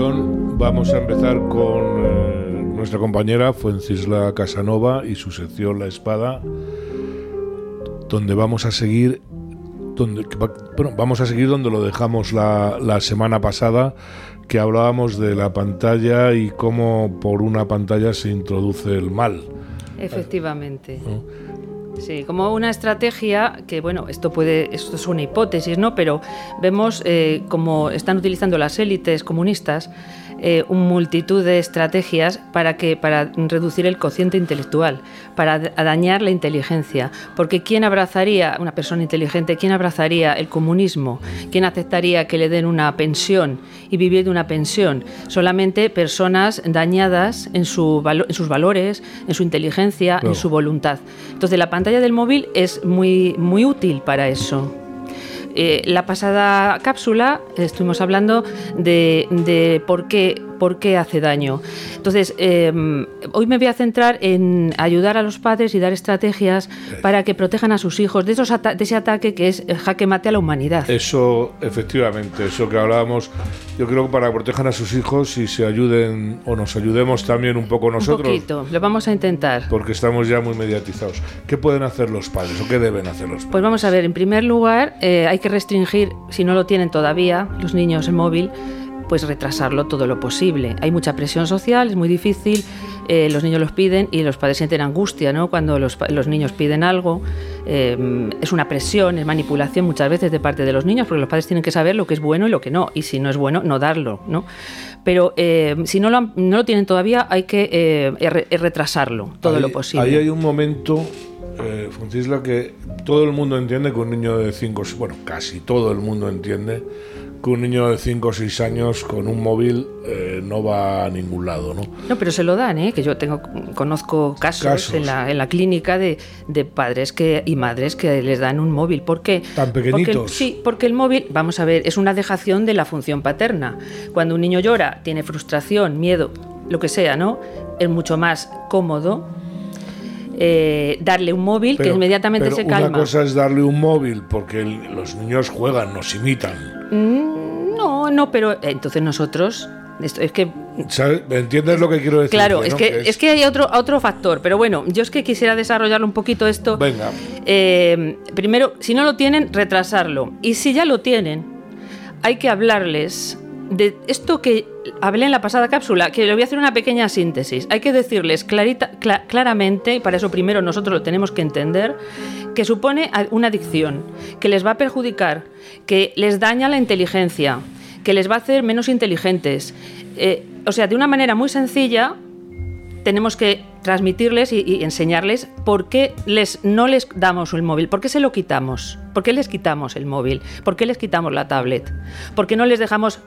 vamos a empezar con eh, nuestra compañera Fuencisla Casanova y su sección La Espada, donde vamos a seguir donde, bueno, vamos a seguir donde lo dejamos la, la semana pasada, que hablábamos de la pantalla y cómo por una pantalla se introduce el mal. Efectivamente. Sí, como una estrategia que, bueno, esto puede, esto es una hipótesis, ¿no? Pero vemos eh, cómo están utilizando las élites comunistas eh, una multitud de estrategias para, que, para reducir el cociente intelectual, para dañar la inteligencia. Porque ¿quién abrazaría, una persona inteligente, quién abrazaría el comunismo? ¿Quién aceptaría que le den una pensión y vivir de una pensión? Solamente personas dañadas en, su, en sus valores, en su inteligencia, en su voluntad. Entonces la pantalla del móvil es muy, muy útil para eso. Eh, la pasada cápsula estuvimos hablando de, de por qué por qué hace daño. Entonces, em, hoy me voy a centrar en ayudar a los padres y dar estrategias para que protejan a sus hijos de, esos de ese ataque que es el jaque mate a la humanidad. Eso, efectivamente, eso que hablábamos, yo creo que para que protejan a sus hijos y se ayuden o nos ayudemos también un poco nosotros. Un poquito, lo vamos a intentar. Porque estamos ya muy mediatizados. ¿Qué pueden hacer los padres o qué deben hacer los padres? Pues vamos a ver, en primer lugar, eh, hay que restringir, si no lo tienen todavía, los niños el móvil, pues retrasarlo todo lo posible. Hay mucha presión social, es muy difícil, eh, los niños los piden y los padres sienten angustia ¿no? cuando los, niños piden algo. Eh, es una presión, es manipulación muchas veces de parte de los niños, porque los padres tienen que saber lo que es bueno y lo que no, y si no es bueno, no darlo. ¿no? Pero eh, si no lo, no lo tienen todavía, hay que retrasarlo todo lo posible. Ahí hay un momento eh, que todo el mundo entiende que un niño de 5, bueno, casi todo el mundo entiende que un niño de 5 o 6 años con un móvil eh, no va a ningún lado, ¿no? No, pero se lo dan, ¿eh? Que yo tengo, conozco casos, En, la, en, la, clínica de, de, padres que, y madres que les dan un móvil. ¿Por qué? ¿Tan pequeñitos? sí, porque el móvil, vamos a ver, es una dejación de la función paterna. Cuando un niño llora, tiene frustración, miedo, lo que sea, ¿no? Es mucho más cómodo eh, darle un móvil que inmediatamente se calma. Una cosa es darle un móvil porque los niños juegan, nos imitan. Mm, no, no, pero eh, entonces nosotros es que ¿Entiendes lo que quiero decir? Claro, es, que, es... que hay otro, otro factor, pero bueno, yo es que quisiera desarrollarlo un poquito esto. Venga. Eh, primero, si no lo tienen, retrasarlo. Y si ya lo tienen, hay que hablarles de esto que hablé en la pasada cápsula, que le voy a hacer una pequeña síntesis. Hay que decirles clarita, claramente, y para eso primero nosotros lo tenemos que entender, que supone una adicción, que les va a perjudicar, que les daña la inteligencia, que les va a hacer menos inteligentes. Eh, o sea, de una manera muy sencilla, tenemos que transmitirles y, enseñarles por qué les, no les damos el móvil, por qué se lo quitamos, por qué les quitamos el móvil, por qué les quitamos la tablet, por qué no les dejamos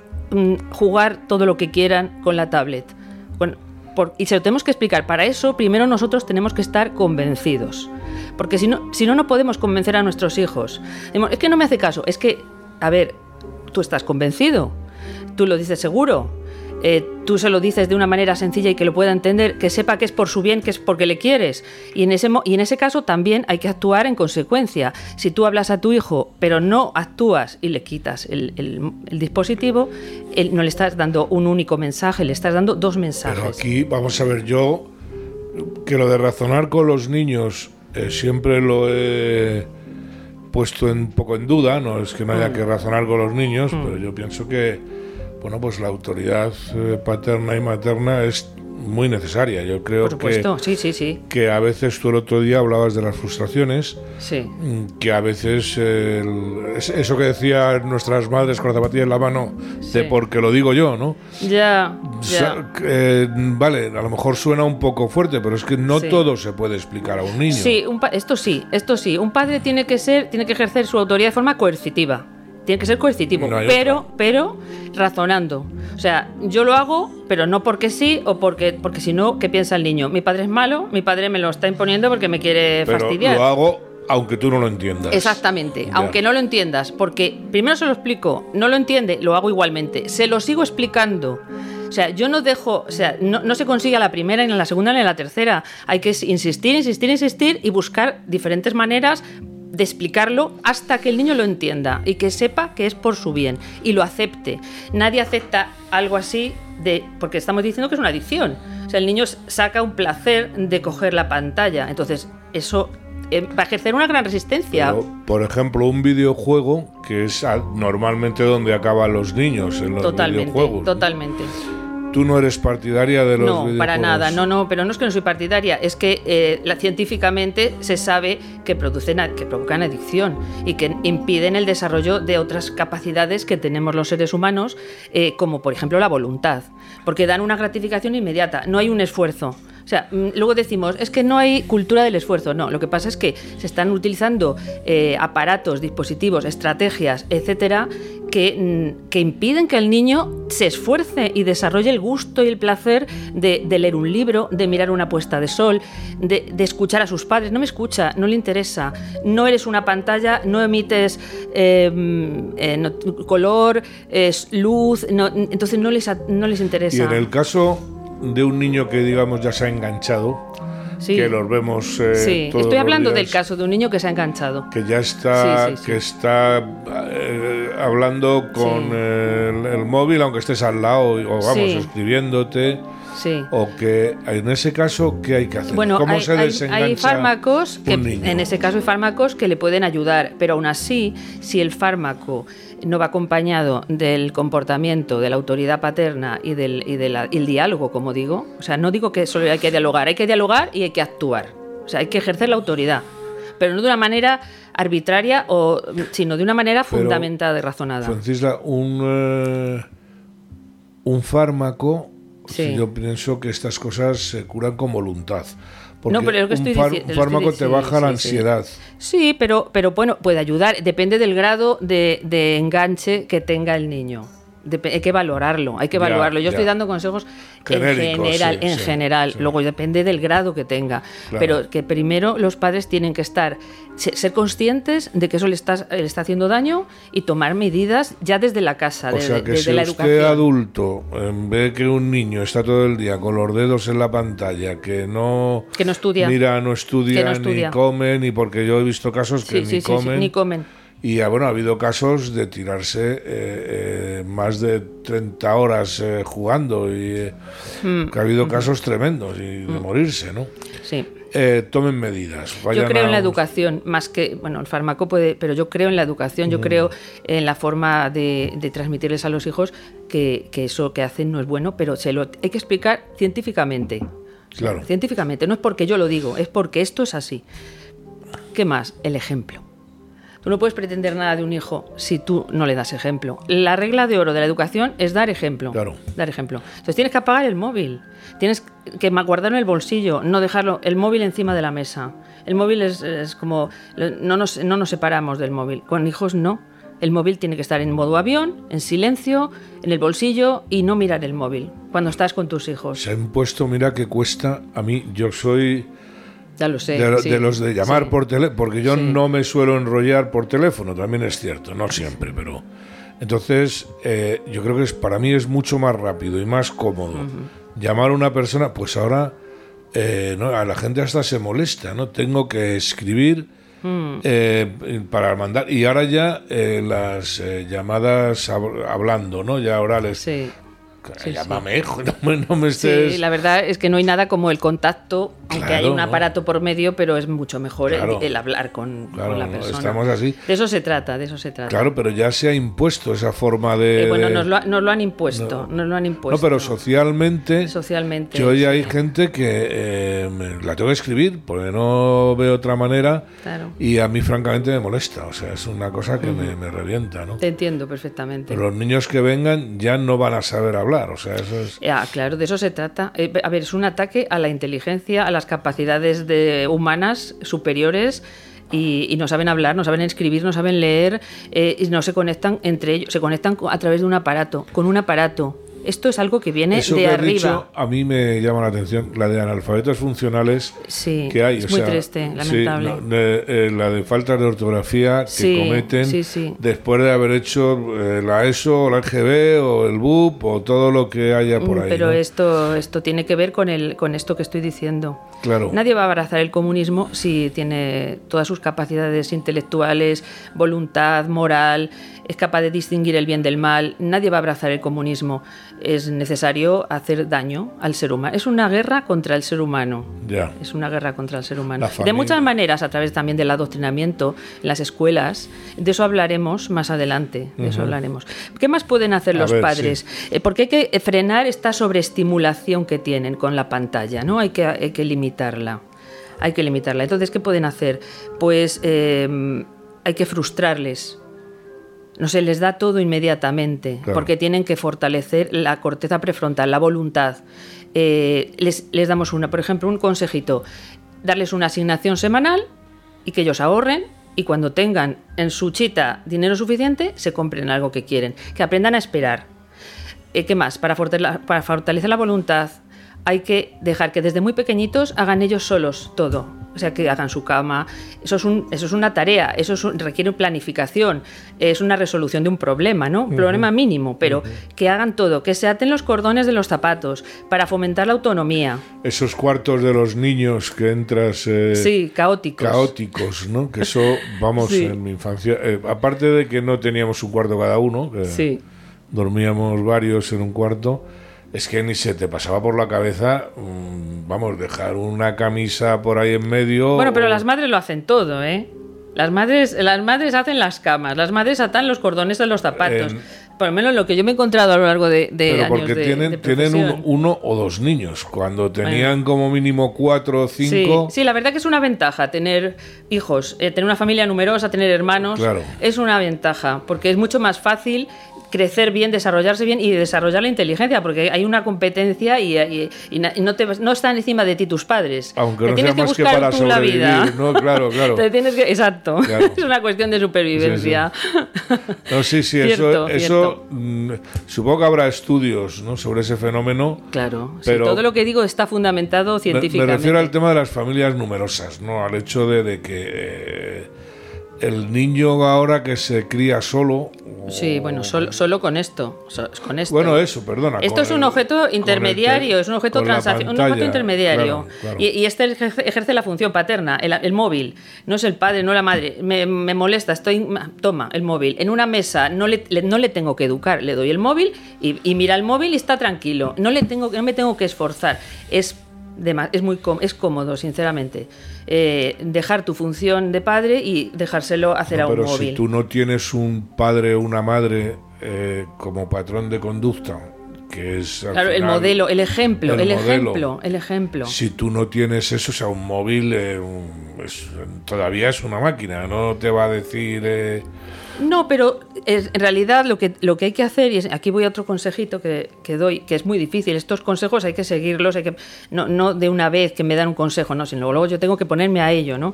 jugar todo lo que quieran con la tablet. Bueno, y se lo tenemos que explicar. Para eso, primero nosotros tenemos que estar convencidos. Porque si no, si no, no podemos convencer a nuestros hijos. Es que no me hace caso. Es que, a ver, tú estás convencido. Tú lo dices seguro. Eh, tú se lo dices de una manera sencilla y que lo pueda entender, que sepa que es por su bien, que es porque le quieres. Y en ese, y en ese caso también hay que actuar en consecuencia. Si tú hablas a tu hijo, pero no actúas y le quitas el, dispositivo, él, no le estás dando un único mensaje, le estás dando dos mensajes. Pero aquí, vamos a ver, yo que lo de razonar con los niños eh, siempre lo he puesto un poco en duda, no es que no haya mm. que razonar con los niños, mm. pero yo pienso que bueno, pues la autoridad eh, paterna y materna es muy necesaria. Yo creo Por supuesto. que, sí, sí, sí. que a veces tú el otro día hablabas de las frustraciones, sí. Mm, que a veces eso que decían nuestras madres con la zapatilla en la mano, de porque lo digo yo, ¿no? Ya. ya. Eh, vale, a lo mejor suena un poco fuerte, pero es que no todo se puede explicar a un niño. Sí, esto sí, esto sí. Un padre tiene que ser, tiene que ejercer su autoridad de forma coercitiva. Tiene que ser coercitivo, pero, pero razonando. O sea, yo lo hago, pero no porque sí o porque, porque si no, ¿qué piensa el niño? Mi padre es malo, mi padre me lo está imponiendo porque me quiere pero fastidiar. Lo hago aunque tú no lo entiendas. Exactamente, aunque no lo entiendas, porque primero se lo explico, no lo entiende, lo hago igualmente, se lo sigo explicando. O sea, yo no dejo, o sea, no, no se consigue a la primera, ni a la segunda, ni a la tercera. Hay que insistir, insistir, insistir y buscar diferentes maneras de explicarlo hasta que el niño lo entienda y que sepa que es por su bien y lo acepte. Nadie acepta algo así de porque estamos diciendo que es una adicción. O sea, el niño saca un placer de coger la pantalla. Entonces, eso eh, va a ejercer una gran resistencia. por ejemplo, un videojuego que es normalmente donde acaban los niños en los totalmente, videojuegos. Totalmente. ¿Tú no eres partidaria de los No, para nada, no, no, pero no es que no soy partidaria, es que eh, la, científicamente se sabe que, producen, que provocan adicción y que impiden el desarrollo de otras capacidades que tenemos los seres humanos, eh, como por ejemplo la voluntad, porque dan una gratificación inmediata, no hay un esfuerzo. O sea, mm, luego decimos, es que no hay cultura del esfuerzo. No, lo que pasa es que se están utilizando eh, aparatos, dispositivos, estrategias, etcétera, que, mm, que, impiden que el niño se esfuerce y desarrolle el gusto y el placer de, leer un libro, de mirar una puesta de sol, de, escuchar a sus padres. No me escucha, no le interesa. No eres una pantalla, no emites em, eh, color, es luz, entonces no les, no les interesa. Y en el caso de un niño que, digamos, ya se ha enganchado. que los vemos eh, sí estoy hablando del caso de un niño que se ha enganchado que ya está que está eh, hablando con el, móvil aunque estés al lado o vamos escribiéndote Sí. O que en ese caso, ¿qué hay que hacer? Bueno, ¿Cómo hay, se desengancha hay fármacos que, en ese caso hay fármacos que le pueden ayudar, pero aún así, si el fármaco no va acompañado del comportamiento de la autoridad paterna y del el diálogo, como digo. O sea, no digo que solo hay que dialogar, hay que dialogar y hay que actuar. O sea, hay que ejercer la autoridad, pero no de una manera arbitraria, o, sino de una manera fundamentada y razonada. Francisca, un, eh, un fármaco, yo pienso que estas cosas se curan con voluntad no, pero lo que estoy un, fármaco te baja la ansiedad. Sí, pero, pero bueno, puede ayudar. Depende del grado de, de enganche que tenga el niño hay que valorarlo, hay que valorarlo. Yo estoy dando consejos en general, en general. Luego depende del grado que tenga, pero que primero los padres tienen que estar ser conscientes de que eso le está, le está haciendo daño y tomar medidas ya desde la casa, desde, que si la usted adulto ve que un niño está todo el día con los dedos en la pantalla, que no que no estudia, mira, no estudia, ni come, ni porque yo he visto casos que ni comen, ni comen y bueno, ha habido casos de tirarse eh, eh, más de 30 horas eh, jugando y hmm. que ha habido casos tremendos y de hmm. morirse, ¿no? Sí. tomen medidas. yo creo en la educación, más que, bueno, el fármaco puede, pero yo creo en la educación, yo mm. creo en la forma de, transmitirles a los hijos que, que, eso que hacen no es bueno, pero se lo hay que explicar científicamente. Claro. Científicamente, no es porque yo lo digo, es porque esto es así. ¿Qué más? El ejemplo. Tú no puedes pretender nada de un hijo si tú no le das ejemplo. La regla de oro de la educación es dar ejemplo. Claro. Dar ejemplo. Entonces tienes que apagar el móvil. Tienes que guardarlo en el bolsillo, no dejarlo el móvil encima de la mesa. El móvil es, como no nos, no nos separamos del móvil. Con hijos no. El móvil tiene que estar en modo avión, en silencio, en el bolsillo y no mirar el móvil cuando estás con tus hijos. Se han puesto, mira que cuesta, a mí, yo soy lo sé. De, los de llamar por teléfono, porque yo no me suelo enrollar por teléfono, también es cierto, no siempre, pero... Entonces, eh, yo creo que es, para mí es mucho más rápido y más cómodo llamar a una persona, pues ahora eh, ¿no? a la gente hasta se molesta, ¿no? Tengo que escribir mm. eh, para mandar, y ahora ya las llamadas hablando, ¿no? Ya orales. Sí. Llámame, No, me, estés... Sí, la verdad es que no hay nada como el contacto, aunque hay un aparato por medio, pero es mucho mejor el, hablar con, la persona. Estamos así. De eso se trata, de eso se trata. Claro, pero ya se ha impuesto esa forma de. Eh, bueno, nos lo, lo, han impuesto, no, nos lo han impuesto. No, pero socialmente. Socialmente. Yo ya hay gente que eh, la tengo que escribir porque no veo otra manera. Claro. Y a mí, francamente, me molesta. O sea, es una cosa que me, me, revienta, ¿no? Te entiendo perfectamente. Pero los niños que vengan ya no van a saber hablar es... claro, de eso se trata. Eh, a ver, es un ataque a la inteligencia, a las capacidades de, humanas superiores y, no saben hablar, no saben escribir, no saben leer eh, y no se conectan entre ellos, se conectan a través de un aparato, con un aparato. Esto es algo que viene de arriba. a mí me llama la atención la de analfabetos funcionales que hay. Es muy triste, lamentable. Eh, la de faltas de ortografía que cometen después de haber hecho eh, la ESO, la EGB o el BUP o todo lo que haya por mm, ahí. Pero esto, esto tiene que ver con, el, con esto que estoy diciendo. Claro. Nadie va a abrazar el comunismo si tiene todas sus capacidades intelectuales, voluntad, moral, es capaz de distinguir el bien del mal. Nadie va a abrazar el comunismo. Es necesario hacer daño al ser humano. Es una guerra contra el ser humano. Ya. Es una guerra contra el ser humano. De muchas maneras, a través también del adoctrinamiento en las escuelas. De eso hablaremos más adelante. De eso hablaremos. ¿Qué más pueden hacer A los ver, padres? Eh, porque hay que frenar esta sobreestimulación que tienen con la pantalla, ¿no? Hay que, hay que limitarla. Hay que limitarla. Entonces, ¿qué pueden hacer? Pues eh, hay que frustrarles. No se les da todo inmediatamente, Claro. porque tienen que fortalecer la corteza prefrontal, la voluntad. Eh, les, les damos una, por ejemplo, un consejito, darles una asignación semanal y que ellos ahorren y cuando tengan en su chita dinero suficiente, se compren algo que quieren, que aprendan a esperar. Eh, ¿Qué más? Para fortalecer la voluntad hay que dejar que desde muy pequeñitos hagan ellos solos todo. O sea, que hagan su cama. Eso es, un- eso es una tarea, eso es un- requiere planificación, es una resolución de un problema, ¿no? Un problema mínimo, pero que hagan todo, que se aten los cordones de los zapatos para fomentar la autonomía. Esos cuartos de los niños que entras eh, Sí, caóticos. caóticos, ¿no? Que eso, vamos, Sí. en mi infancia, eh, aparte de que no teníamos un cuarto cada uno, que Sí. dormíamos varios en un cuarto, es que ni se te pasaba por la cabeza, mm, vamos, dejar una camisa por ahí en medio. Bueno, pero o- las madres lo hacen todo, ¿eh? Las madres, las madres hacen las camas, las madres atan los cordones de los zapatos. En- Por lo menos lo que yo me he encontrado a lo largo de, de Pero años porque de- tienen, de tienen profesión. un- uno o dos niños. Cuando tenían como mínimo cuatro o Sí, cinco, sí, la verdad que es una ventaja tener hijos, eh, tener una familia numerosa, tener hermanos. Claro. Es una ventaja, porque es mucho más fácil crecer bien, desarrollarse bien y desarrollar la inteligencia, porque hay una competencia y, y- y no, te, no están encima de ti tus padres. aunque Te no tienes sea más que buscar para tú la vida. No, claro, claro. Te tienes que, exacto. Claro. es una cuestión de supervivencia. No, sí, sí, Cierto, eso, cierto. mm, supongo que habrá estudios ¿no? sobre ese fenómeno. Claro, sí, Pero- todo lo que digo está fundamentado Me, me científicamente. refiero al tema de las familias numerosas, ¿no? Al hecho de, de que eh, el niño ahora que se cría solo. Sí, bueno, solo, solo con esto. con esto. Bueno, eso, perdona. Esto es un el- objeto el intermediario, te- es un objeto transacción, un objeto intermediario. claro, claro. Y, y este ejerce, ejerce la función paterna, el, el móvil. No es el padre, no la madre. Me, me molesta, estoy. Toma, el móvil. En una mesa no le, le- no le tengo que educar, le doy el móvil y, y mira el móvil y está tranquilo. No, le tengo, no me tengo que esforzar. Es. Dema- Es muy es cómodo, sinceramente, eh, dejar tu función de padre y dejárselo hacer No, a un pero móvil. si tú no tienes un padre o una madre eh, como patrón de conducta, que es. al Claro, el modelo, el ejemplo, el el, modelo. ejemplo, el ejemplo. Si tú no tienes eso, o sea, un móvil eh, un- es- todavía es una máquina, no te va a decir. eh, No, pero es- en realidad lo que, lo que hay que hacer, y es- aquí voy a otro consejito que, que doy, que es muy difícil, estos consejos hay que seguirlos, hay que, no, no de una vez que me dan un consejo, no, sino luego yo tengo que ponerme a ello, ¿no?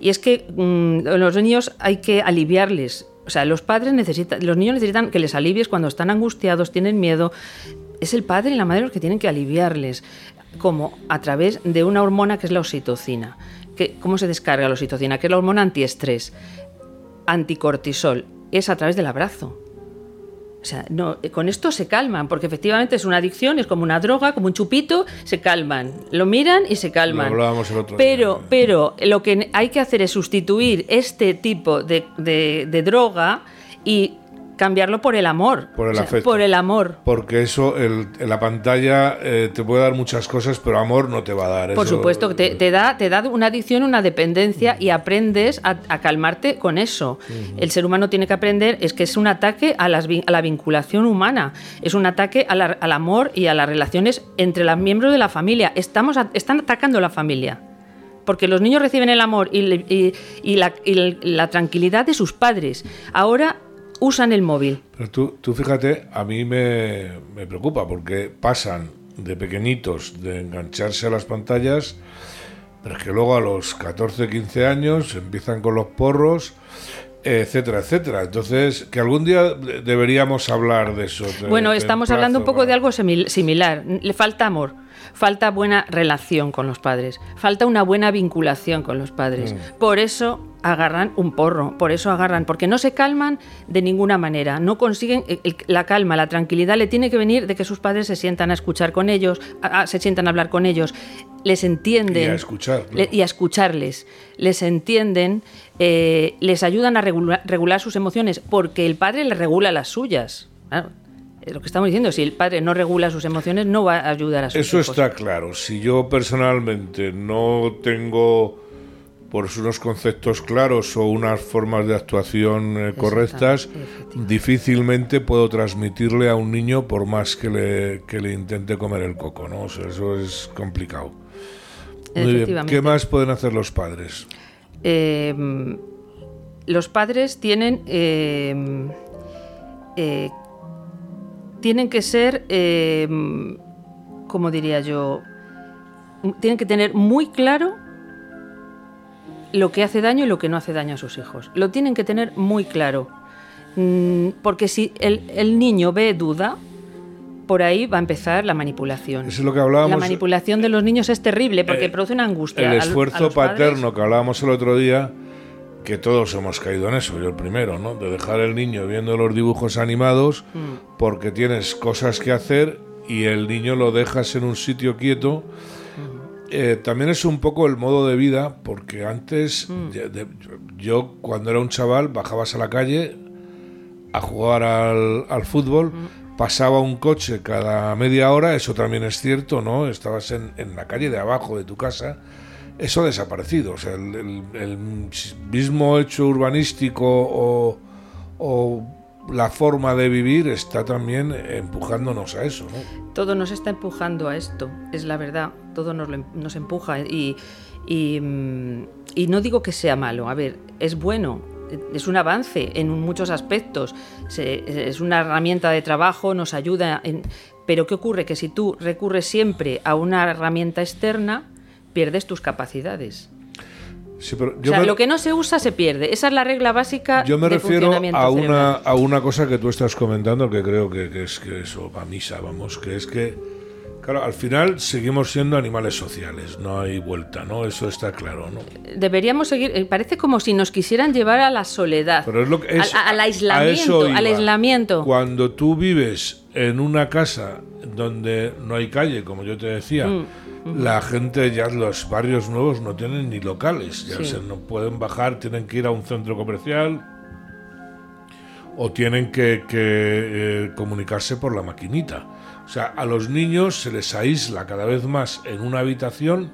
Y es que mm, los niños hay que aliviarles, o sea, los padres necesitan, los niños necesitan que les alivies cuando están angustiados, tienen miedo, es el padre y la madre los que tienen que aliviarles, como a través de una hormona que es la oxitocina. ¿Cómo se descarga la oxitocina? Que es la hormona antiestrés anticortisol es a través del abrazo. O sea, no, eh, con esto se calman, porque efectivamente es una adicción, es como una droga, como un chupito, se calman. Lo miran y se calman. Lo hablábamos el otro pero, día. pero lo que hay que hacer es sustituir este tipo de, de- de droga y cambiarlo por el amor. Por el O sea, afecto. Por el amor. Porque eso, el, la pantalla eh, te puede dar muchas cosas, pero amor no te va a dar. Por eso- supuesto, que te, te da, te da una adicción, una dependencia y aprendes a, a calmarte con eso. El ser humano tiene que aprender, es que es un ataque a, las a la vinculación humana, es un ataque a la- al amor y a las relaciones entre los miembros de la familia. Estamos están atacando la familia. Porque los niños reciben el amor y, le- y- y la, y la tranquilidad de sus padres. Ahora usan el móvil. Pero tú, tú fíjate, a mí me, me preocupa porque pasan de pequeñitos de engancharse a las pantallas, pero es que luego a los 14, 15 años empiezan con los porros, etcétera, etcétera. Entonces, que algún día de- deberíamos hablar de eso. de- Bueno, estamos hablando un poco de algo simil- similar. Le falta amor. Falta buena relación con los padres, falta una buena vinculación con los padres. Mm. Por eso agarran un porro, por eso agarran, porque no se calman de ninguna manera, no consiguen el- la calma, la tranquilidad le tiene que venir de que sus padres se sientan a escuchar con ellos, a- a- se sientan a hablar con ellos, les entienden Y a escuchar, le- y a escucharles, les entienden, eh, les ayudan a regula- regular sus emociones, porque el padre les regula las suyas. Claro, lo que estamos diciendo, si el padre no regula sus emociones, no va a ayudar a sus Eso hijos. está claro. Si yo personalmente no tengo pues unos conceptos claros o unas formas de actuación eh, correctas, difícilmente puedo transmitirle a un niño por más que le, que le intente comer el coco, ¿no? O sea, eso es complicado. Muy bien. ¿Qué más pueden hacer los padres? Eh, los padres tienen eh, eh, tienen que ser eh, como diría yo tienen que tener muy claro lo que hace daño y lo que no hace daño a sus hijos lo tienen que tener muy claro Mm, porque si el, el niño ve duda por ahí va a empezar la manipulación Eso es lo que hablábamos. la manipulación de los niños es terrible porque Eh, produce una angustia El a- a esfuerzo los padres. paterno que hablábamos el otro día, que todos hemos caído en eso, yo el primero, ¿no? De dejar el niño viendo los dibujos animados Mm. porque tienes cosas que hacer y el niño lo dejas en un sitio quieto. Eh, también es un poco el modo de vida, porque antes, Mm. de- yo cuando era un chaval bajabas a la calle a jugar al, al fútbol, pasaba un coche cada media hora, eso también es cierto, ¿no? Estabas en, en la calle de abajo de tu casa, eso ha desaparecido, o sea, el, el- el mismo hecho urbanístico o, o la forma de vivir está también empujándonos a eso, ¿no? Todo nos está empujando a esto, es la verdad, todo nos, em- nos empuja y, y, mm, y no digo que sea malo, a ver, es bueno, es un avance en muchos aspectos, se- es una herramienta de trabajo, nos ayuda, en, pero ¿qué ocurre? Que si tú recurres siempre a una herramienta externa, pierdes tus capacidades. Sí, pero O sea, me- lo que no se usa se pierde. Esa es la regla básica Yo me de refiero a una, a una cosa que tú estás comentando que creo que, que es que eso va misa, vamos, que es que, claro, al final seguimos siendo animales sociales, no hay vuelta, ¿no? Eso está claro, ¿no? Deberíamos seguir. eh, Parece como si nos quisieran llevar a la soledad. Pero es lo que es, al, al aislamiento. al aislamiento. Cuando tú vives en una casa donde no hay calle, como yo te decía, Mm, la gente ya los barrios nuevos no tienen ni locales, ya Sí. se no pueden bajar, tienen que ir a un centro comercial o tienen que, que, eh, comunicarse por la maquinita. O sea, a los niños se les aísla cada vez más en una habitación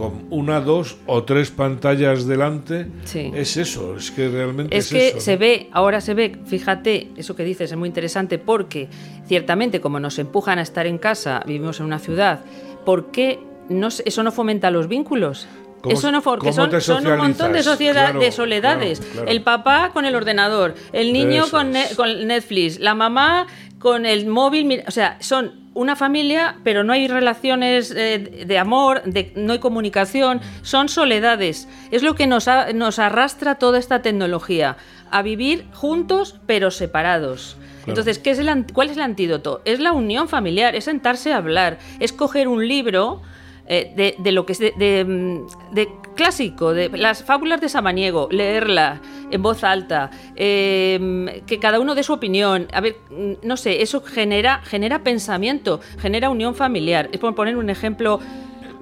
con una, dos o tres pantallas delante. Sí. Es eso, es que realmente es, Es que eso, se ¿no? ve, ahora se ve, fíjate, eso que dices es muy interesante porque ciertamente como nos empujan a estar en casa, vivimos en una ciudad, ¿por qué no, eso no fomenta los vínculos? ¿Cómo- Eso no porque son, un montón de sociedad, Claro, de soledades. claro, claro. El papá con el ordenador, el niño con, ne- con Netflix, la mamá con el móvil, o sea, son una familia, pero no hay relaciones eh, de amor, de, no hay comunicación, son soledades. Es lo que nos, nos arrastra toda esta tecnología, a vivir juntos pero separados. Entonces, ¿qué es el, ¿cuál es el antídoto? Es la unión familiar, es sentarse a hablar, es coger un libro eh, de, lo que es mm, de clásico, de las fábulas de Samaniego, leerla en voz alta, eh, que cada uno dé su opinión. A ver, mm, no sé, eso genera, genera pensamiento, genera unión familiar. Es por poner un ejemplo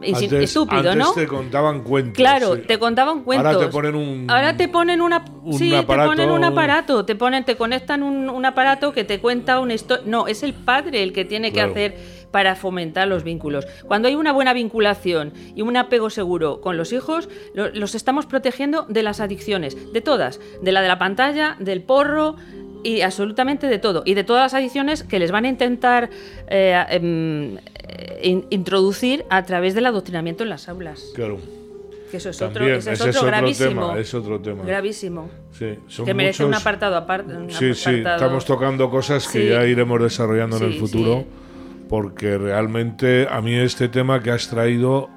Antes- estúpido, antes ¿no? te contaban cuentos. Claro, sí. te contaban cuentos. Ahora te ponen un. Ahora te ponen una, un sí, aparato. te ponen un aparato, te ponen, te conectan un, un aparato que te cuenta una historia. No, es el padre el que tiene Claro. que hacer para fomentar los vínculos. Cuando hay una buena vinculación y un apego seguro con los hijos, lo- los estamos protegiendo de las adicciones, de todas, de la de la pantalla, del porro y absolutamente de todo y de todas las adicciones que les van a intentar eh, em, eh, in- introducir a través del adoctrinamiento en las aulas. Claro. Que eso es otro, También, ese es ese otro gravísimo. tema. Es otro tema. Gravísimo. Sí, son que merece un muchos- apartado aparte. un Sí, sí, estamos tocando cosas que Sí. ya iremos desarrollando en el Sí, futuro, sí. porque realmente a mí este tema que has traído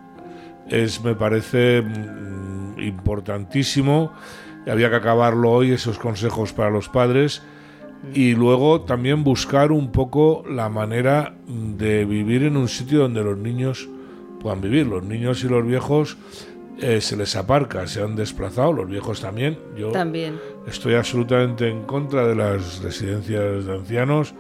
es, me parece mm, importantísimo. Había que acabarlo hoy, esos consejos para los padres. Y luego también buscar un poco la manera de vivir en un sitio donde los niños puedan vivir. Los niños y los viejos eh, se les aparca, se han desplazado, los viejos también. Yo También. estoy absolutamente en contra de las residencias de ancianos.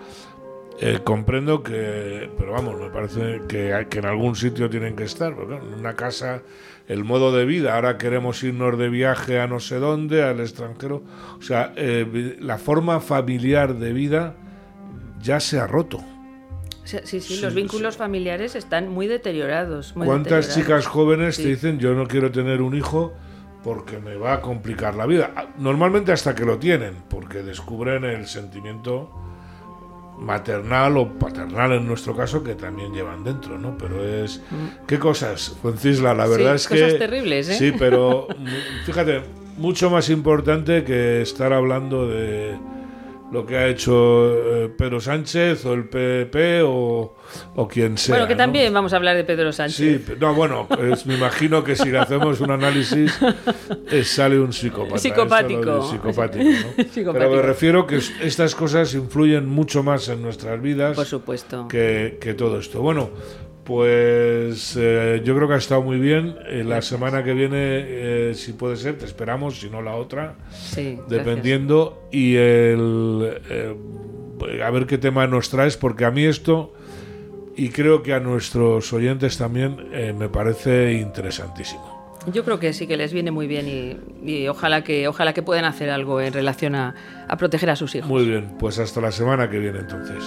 Eh, comprendo que, pero vamos, me parece que, que en algún sitio tienen que estar, porque en una casa, el modo de vida, ahora queremos irnos de viaje a no sé dónde, al extranjero, o sea, eh, la forma familiar de vida ya se ha roto. Sí, sí, Sí, los vínculos familiares están muy deteriorados. muy ¿Cuántas deteriorados. chicas jóvenes te dicen yo no quiero tener un hijo porque me va a complicar la vida? Normalmente hasta que lo tienen, porque descubren el sentimiento maternal o paternal en nuestro caso que también llevan dentro, ¿no? Pero es... ¿Qué cosas, Francisla? La Mm. Sí, verdad es que... cosas terribles, ¿eh? Sí, pero fíjate, mucho más importante que estar hablando de lo que ha hecho eh, Pedro Sánchez o el PP o, o quien sea. Bueno, que ¿no? también vamos a hablar de Pedro Sánchez. Sí, no, bueno, me imagino que si le hacemos un análisis eh, sale un psicópata. Psicopático. psicopático, ¿no? Psicopático. Pero me refiero que es- estas cosas influyen mucho más en nuestras vidas Por supuesto. que, que todo esto. Bueno, pues eh, yo creo que ha estado muy bien. Eh, la semana que viene, eh, si puede ser, te esperamos, si no la otra, Sí, gracias. dependiendo. Y el, eh, a ver qué tema nos traes, porque a mí esto, y creo que a nuestros oyentes también, me parece interesantísimo. Yo creo que sí que les viene muy bien y, y ojalá que ojalá que puedan hacer algo en relación a, a proteger a sus hijos. Muy bien, pues hasta la semana que viene entonces.